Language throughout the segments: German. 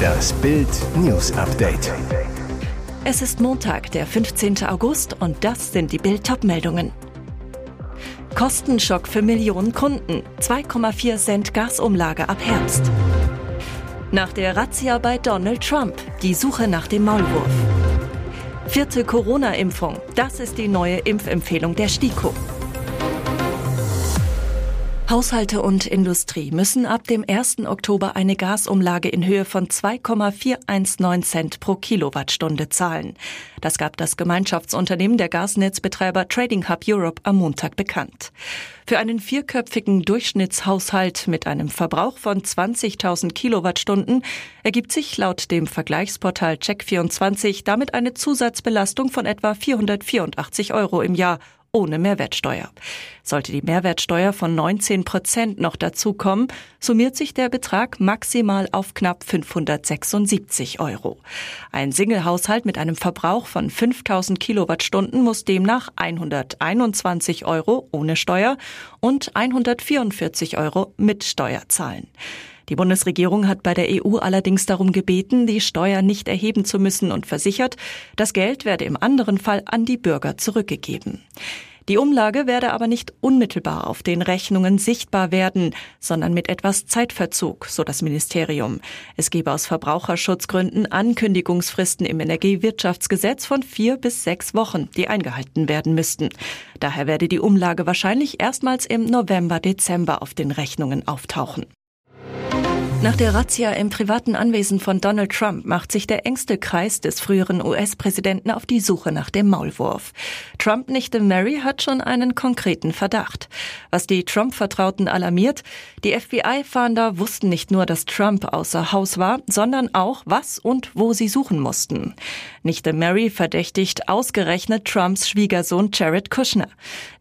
Das Bild News Update. Es ist Montag, der 15. August und das sind die Bild meldungen Kostenschock für Millionen Kunden. 2,4 Cent Gasumlage ab Herbst. Nach der Razzia bei Donald Trump. Die Suche nach dem Maulwurf. Vierte Corona-Impfung. Das ist die neue Impfempfehlung der STIKO. Haushalte und Industrie müssen ab dem 1. Oktober eine Gasumlage in Höhe von 2,419 Cent pro Kilowattstunde zahlen. Das gab das Gemeinschaftsunternehmen der Gasnetzbetreiber Trading Hub Europe am Montag bekannt. Für einen vierköpfigen Durchschnittshaushalt mit einem Verbrauch von 20.000 Kilowattstunden ergibt sich laut dem Vergleichsportal Check24 damit eine Zusatzbelastung von etwa 484 Euro im Jahr ohne Mehrwertsteuer. Sollte die Mehrwertsteuer von 19 Prozent noch dazukommen, summiert sich der Betrag maximal auf knapp 576 Euro. Ein Singlehaushalt mit einem Verbrauch von 5000 Kilowattstunden muss demnach 121 Euro ohne Steuer und 144 Euro mit Steuer zahlen. Die Bundesregierung hat bei der EU allerdings darum gebeten, die Steuer nicht erheben zu müssen und versichert, das Geld werde im anderen Fall an die Bürger zurückgegeben. Die Umlage werde aber nicht unmittelbar auf den Rechnungen sichtbar werden, sondern mit etwas Zeitverzug, so das Ministerium. Es gebe aus Verbraucherschutzgründen Ankündigungsfristen im Energiewirtschaftsgesetz von vier bis sechs Wochen, die eingehalten werden müssten. Daher werde die Umlage wahrscheinlich erstmals im November, Dezember auf den Rechnungen auftauchen. Nach der Razzia im privaten Anwesen von Donald Trump macht sich der engste Kreis des früheren US-Präsidenten auf die Suche nach dem Maulwurf. Trump-Nichte Mary hat schon einen konkreten Verdacht. Was die Trump-Vertrauten alarmiert, die FBI-Fahnder wussten nicht nur, dass Trump außer Haus war, sondern auch, was und wo sie suchen mussten. Nichte Mary verdächtigt ausgerechnet Trumps Schwiegersohn Jared Kushner.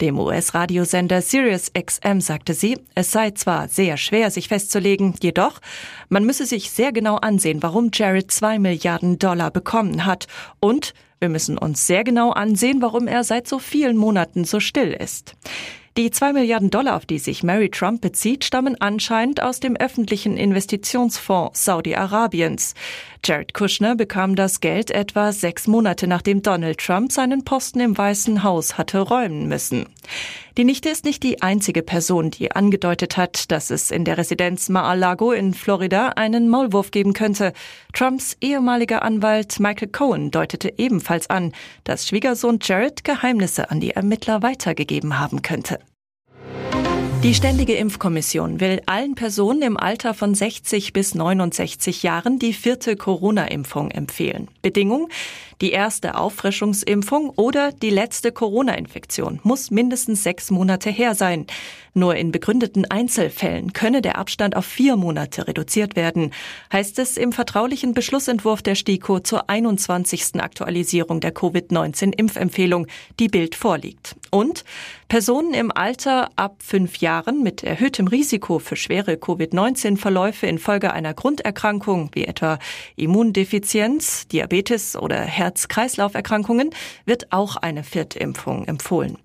Dem US-Radiosender Sirius XM sagte sie, es sei zwar sehr schwer, sich festzulegen, jedoch man müsse sich sehr genau ansehen, warum Jared zwei Milliarden Dollar bekommen hat und wir müssen uns sehr genau ansehen, warum er seit so vielen Monaten so still ist. Die zwei Milliarden Dollar, auf die sich Mary Trump bezieht, stammen anscheinend aus dem öffentlichen Investitionsfonds Saudi-Arabiens. Jared Kushner bekam das Geld etwa sechs Monate nachdem Donald Trump seinen Posten im Weißen Haus hatte räumen müssen. Die Nichte ist nicht die einzige Person, die angedeutet hat, dass es in der Residenz Mar-a-Lago in Florida einen Maulwurf geben könnte. Trumps ehemaliger Anwalt Michael Cohen deutete ebenfalls an, dass Schwiegersohn Jared Geheimnisse an die Ermittler weitergegeben haben könnte. Die Ständige Impfkommission will allen Personen im Alter von 60 bis 69 Jahren die vierte Corona-Impfung empfehlen. Bedingung, die erste Auffrischungsimpfung oder die letzte Corona-Infektion muss mindestens sechs Monate her sein. Nur in begründeten Einzelfällen könne der Abstand auf vier Monate reduziert werden, heißt es im vertraulichen Beschlussentwurf der STIKO zur 21. Aktualisierung der Covid-19-Impfempfehlung, die Bild vorliegt. Und Personen im Alter ab fünf Jahren mit erhöhtem Risiko für schwere Covid-19-Verläufe infolge einer Grunderkrankung wie etwa Immundefizienz, Diabetes oder Herz-Kreislauf-Erkrankungen wird auch eine Viertimpfung empfohlen.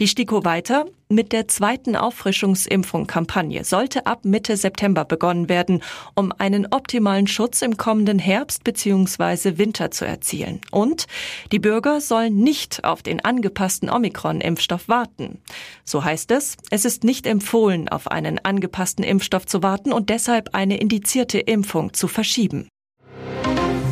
Die STIKO weiter. Mit der zweiten Auffrischungsimpfung-Kampagne sollte ab Mitte September begonnen werden, um einen optimalen Schutz im kommenden Herbst bzw. Winter zu erzielen. Und die Bürger sollen nicht auf den angepassten Omikron-Impfstoff warten. So heißt es, es ist nicht empfohlen, auf einen angepassten Impfstoff zu warten und deshalb eine indizierte Impfung zu verschieben.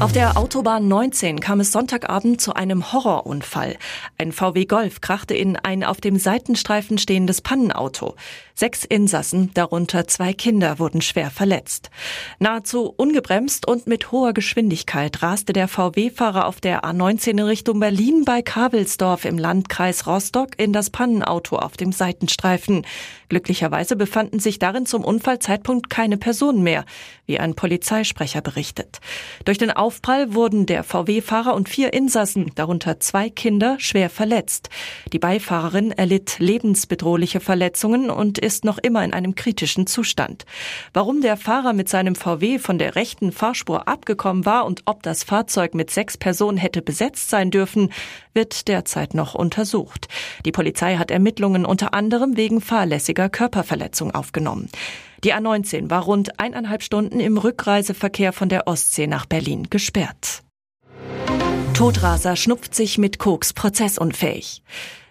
Auf der Autobahn 19 kam es Sonntagabend zu einem Horrorunfall. Ein VW Golf krachte in ein auf dem Seitenstreifen stehendes Pannenauto. Sechs Insassen, darunter zwei Kinder, wurden schwer verletzt. Nahezu ungebremst und mit hoher Geschwindigkeit raste der VW-Fahrer auf der A19 in Richtung Berlin bei Kavelsdorf im Landkreis Rostock in das Pannenauto auf dem Seitenstreifen. Glücklicherweise befanden sich darin zum Unfallzeitpunkt keine Personen mehr, wie ein Polizeisprecher berichtet. Durch den Aufprall wurden der VW-Fahrer und vier Insassen, darunter zwei Kinder, schwer verletzt. Die Beifahrerin erlitt lebensbedrohliche Verletzungen und ist noch immer in einem kritischen Zustand. Warum der Fahrer mit seinem VW von der rechten Fahrspur abgekommen war und ob das Fahrzeug mit sechs Personen hätte besetzt sein dürfen, wird derzeit noch untersucht. Die Polizei hat Ermittlungen unter anderem wegen fahrlässiger Körperverletzung aufgenommen. Die A19 war rund eineinhalb Stunden im Rückreiseverkehr von der Ostsee nach Berlin gesperrt. Todraser schnupft sich mit Koks prozessunfähig.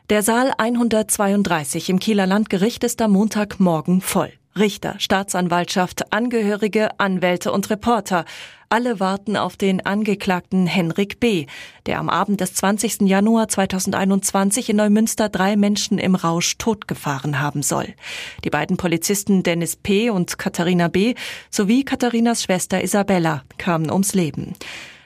Der Saal 132 im Kieler Landgericht ist am Montagmorgen voll. Richter, Staatsanwaltschaft, Angehörige, Anwälte und Reporter. Alle warten auf den Angeklagten Henrik B., der am Abend des 20. Januar 2021 in Neumünster drei Menschen im Rausch totgefahren haben soll. Die beiden Polizisten Dennis P. und Katharina B. sowie Katharinas Schwester Isabella kamen ums Leben.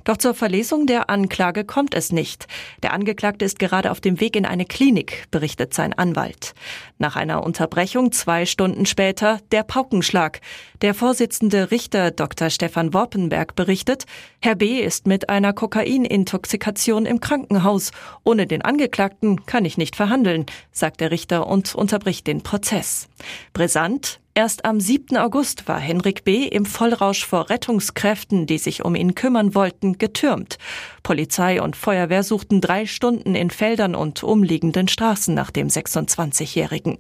Doch zur Verlesung der Anklage kommt es nicht. Der Angeklagte ist gerade auf dem Weg in eine Klinik, berichtet sein Anwalt. Nach einer Unterbrechung zwei Stunden später der Paukenschlag. Der Vorsitzende Richter Dr. Stefan Worpenberg berichtet, Herr B. ist mit einer Kokainintoxikation im Krankenhaus. Ohne den Angeklagten kann ich nicht verhandeln, sagt der Richter und unterbricht den Prozess. Brisant, Erst am 7. August war Henrik B. im Vollrausch vor Rettungskräften, die sich um ihn kümmern wollten, getürmt. Polizei und Feuerwehr suchten drei Stunden in Feldern und umliegenden Straßen nach dem 26-Jährigen.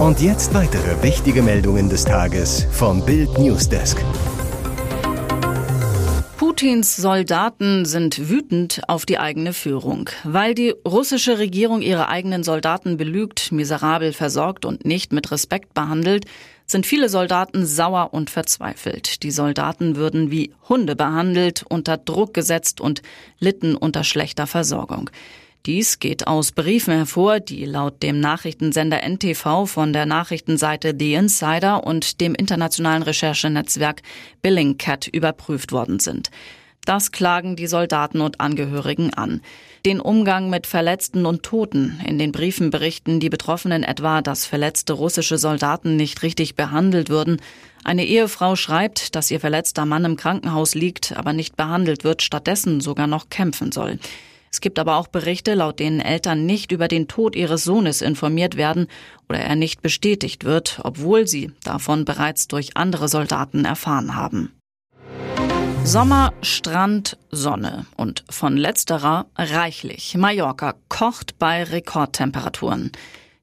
Und jetzt weitere wichtige Meldungen des Tages vom Bild Newsdesk. Putins Soldaten sind wütend auf die eigene Führung. Weil die russische Regierung ihre eigenen Soldaten belügt, miserabel versorgt und nicht mit Respekt behandelt, sind viele Soldaten sauer und verzweifelt. Die Soldaten würden wie Hunde behandelt, unter Druck gesetzt und litten unter schlechter Versorgung. Dies geht aus Briefen hervor, die laut dem Nachrichtensender NTV von der Nachrichtenseite The Insider und dem internationalen Recherchenetzwerk Billingcat überprüft worden sind. Das klagen die Soldaten und Angehörigen an. Den Umgang mit Verletzten und Toten. In den Briefen berichten die Betroffenen etwa, dass verletzte russische Soldaten nicht richtig behandelt würden. Eine Ehefrau schreibt, dass ihr verletzter Mann im Krankenhaus liegt, aber nicht behandelt wird, stattdessen sogar noch kämpfen soll. Es gibt aber auch Berichte, laut denen Eltern nicht über den Tod ihres Sohnes informiert werden oder er nicht bestätigt wird, obwohl sie davon bereits durch andere Soldaten erfahren haben. Sommer, Strand, Sonne und von letzterer reichlich. Mallorca kocht bei Rekordtemperaturen.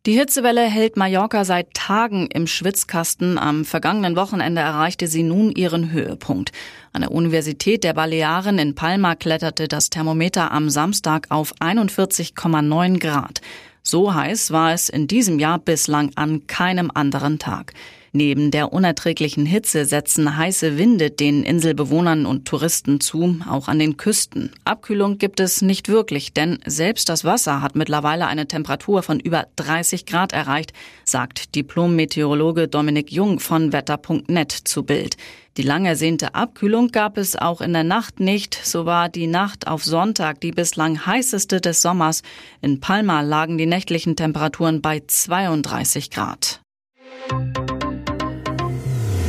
Die Hitzewelle hält Mallorca seit Tagen im Schwitzkasten. Am vergangenen Wochenende erreichte sie nun ihren Höhepunkt. An der Universität der Balearen in Palma kletterte das Thermometer am Samstag auf 41,9 Grad. So heiß war es in diesem Jahr bislang an keinem anderen Tag. Neben der unerträglichen Hitze setzen heiße Winde den Inselbewohnern und Touristen zu, auch an den Küsten. Abkühlung gibt es nicht wirklich, denn selbst das Wasser hat mittlerweile eine Temperatur von über 30 Grad erreicht, sagt Diplom-Meteorologe Dominik Jung von Wetter.net zu Bild. Die lang ersehnte Abkühlung gab es auch in der Nacht nicht. So war die Nacht auf Sonntag die bislang heißeste des Sommers. In Palma lagen die nächtlichen Temperaturen bei 32 Grad.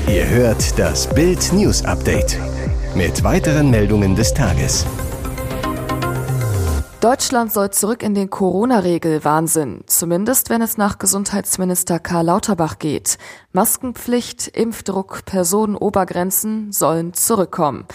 Ihr hört das Bild News Update mit weiteren Meldungen des Tages. Deutschland soll zurück in den Corona-Regel-Wahnsinn, zumindest wenn es nach Gesundheitsminister Karl Lauterbach geht. Maskenpflicht, Impfdruck, Personenobergrenzen sollen zurückkommen.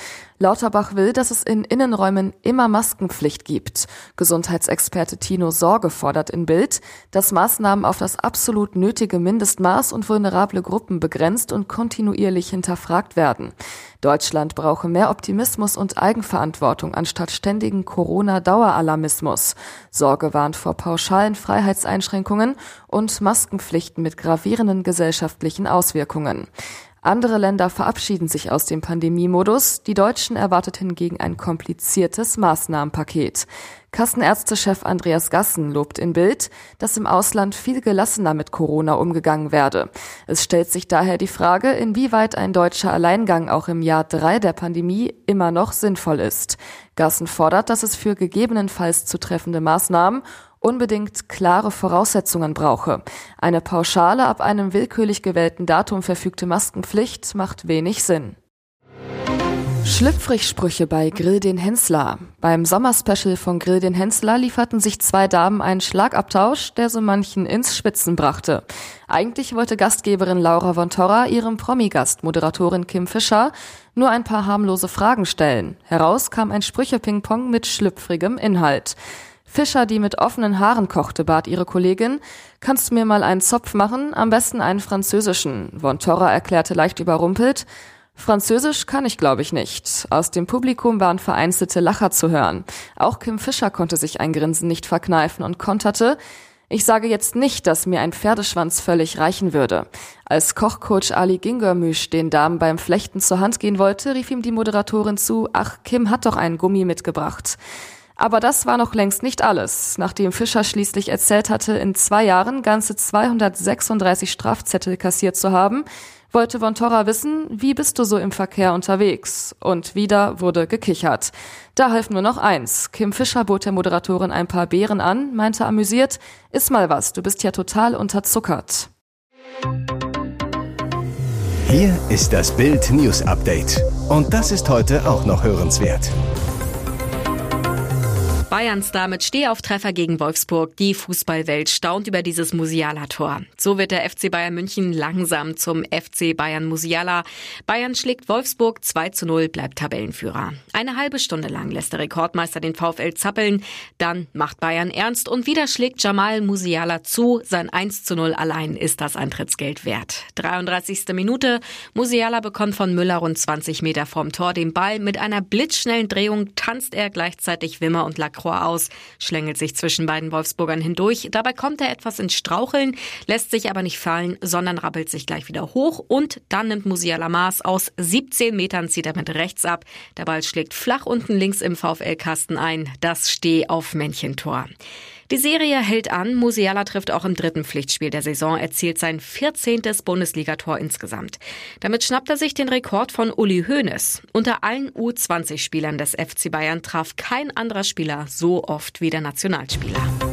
Lauterbach will, dass es in Innenräumen immer Maskenpflicht gibt. Gesundheitsexperte Tino Sorge fordert in Bild, dass Maßnahmen auf das absolut nötige Mindestmaß und vulnerable Gruppen begrenzt und kontinuierlich hinterfragt werden. Deutschland brauche mehr Optimismus und Eigenverantwortung anstatt ständigen Corona-Daueralarmismus. Sorge warnt vor pauschalen Freiheitseinschränkungen und Maskenpflichten mit gravierenden gesellschaftlichen Auswirkungen. Andere Länder verabschieden sich aus dem Pandemiemodus. Die Deutschen erwartet hingegen ein kompliziertes Maßnahmenpaket. Kassenärztechef Andreas Gassen lobt in Bild, dass im Ausland viel gelassener mit Corona umgegangen werde. Es stellt sich daher die Frage, inwieweit ein deutscher Alleingang auch im Jahr drei der Pandemie immer noch sinnvoll ist. Gassen fordert, dass es für gegebenenfalls zu treffende Maßnahmen unbedingt klare Voraussetzungen brauche. Eine pauschale, ab einem willkürlich gewählten Datum verfügte Maskenpflicht macht wenig Sinn. Schlüpfrig-Sprüche bei Grill den Hensler. Beim Sommerspecial von Grill den Hensler lieferten sich zwei Damen einen Schlagabtausch, der so manchen ins Spitzen brachte. Eigentlich wollte Gastgeberin Laura von Torra ihrem Promi-Gast, Moderatorin Kim Fischer, nur ein paar harmlose Fragen stellen. Heraus kam ein Sprüche-Ping-Pong mit schlüpfrigem Inhalt. Fischer, die mit offenen Haaren kochte, bat ihre Kollegin, kannst du mir mal einen Zopf machen, am besten einen französischen. Von Torra erklärte leicht überrumpelt, Französisch kann ich, glaube ich, nicht. Aus dem Publikum waren vereinzelte Lacher zu hören. Auch Kim Fischer konnte sich ein Grinsen nicht verkneifen und konterte, ich sage jetzt nicht, dass mir ein Pferdeschwanz völlig reichen würde. Als Kochcoach Ali Gingermüsch den Damen beim Flechten zur Hand gehen wollte, rief ihm die Moderatorin zu, ach, Kim hat doch einen Gummi mitgebracht. Aber das war noch längst nicht alles. Nachdem Fischer schließlich erzählt hatte, in zwei Jahren ganze 236 Strafzettel kassiert zu haben, wollte Von Torra wissen, wie bist du so im Verkehr unterwegs? Und wieder wurde gekichert. Da half nur noch eins. Kim Fischer bot der Moderatorin ein paar Beeren an, meinte amüsiert, iss mal was, du bist ja total unterzuckert. Hier ist das Bild News Update. Und das ist heute auch noch hörenswert. Bayern-Star mit Stehauftreffer gegen Wolfsburg. Die Fußballwelt staunt über dieses Musiala-Tor. So wird der FC Bayern München langsam zum FC Bayern Musiala. Bayern schlägt Wolfsburg 2 zu 0, bleibt Tabellenführer. Eine halbe Stunde lang lässt der Rekordmeister den VfL zappeln. Dann macht Bayern ernst und wieder schlägt Jamal Musiala zu. Sein 1 zu 0 allein ist das Eintrittsgeld wert. 33. Minute. Musiala bekommt von Müller rund 20 Meter vorm Tor den Ball. Mit einer blitzschnellen Drehung tanzt er gleichzeitig Wimmer und Lacroix Lacroix aus, schlängelt sich zwischen beiden Wolfsburgern hindurch. Dabei kommt er etwas ins Straucheln, lässt sich aber nicht fallen, sondern rappelt sich gleich wieder hoch und dann nimmt Musiala Maß aus 17 Metern zieht er mit rechts ab. Der Ball schlägt flach unten links im VfL-Kasten ein. Das Steh auf Männchentor. Die Serie hält an. Musiala trifft auch im dritten Pflichtspiel der Saison, erzielt sein 14. Bundesligator insgesamt. Damit schnappt er sich den Rekord von Uli Hoeneß. Unter allen U20-Spielern des FC Bayern traf kein anderer Spieler so oft wie der Nationalspieler.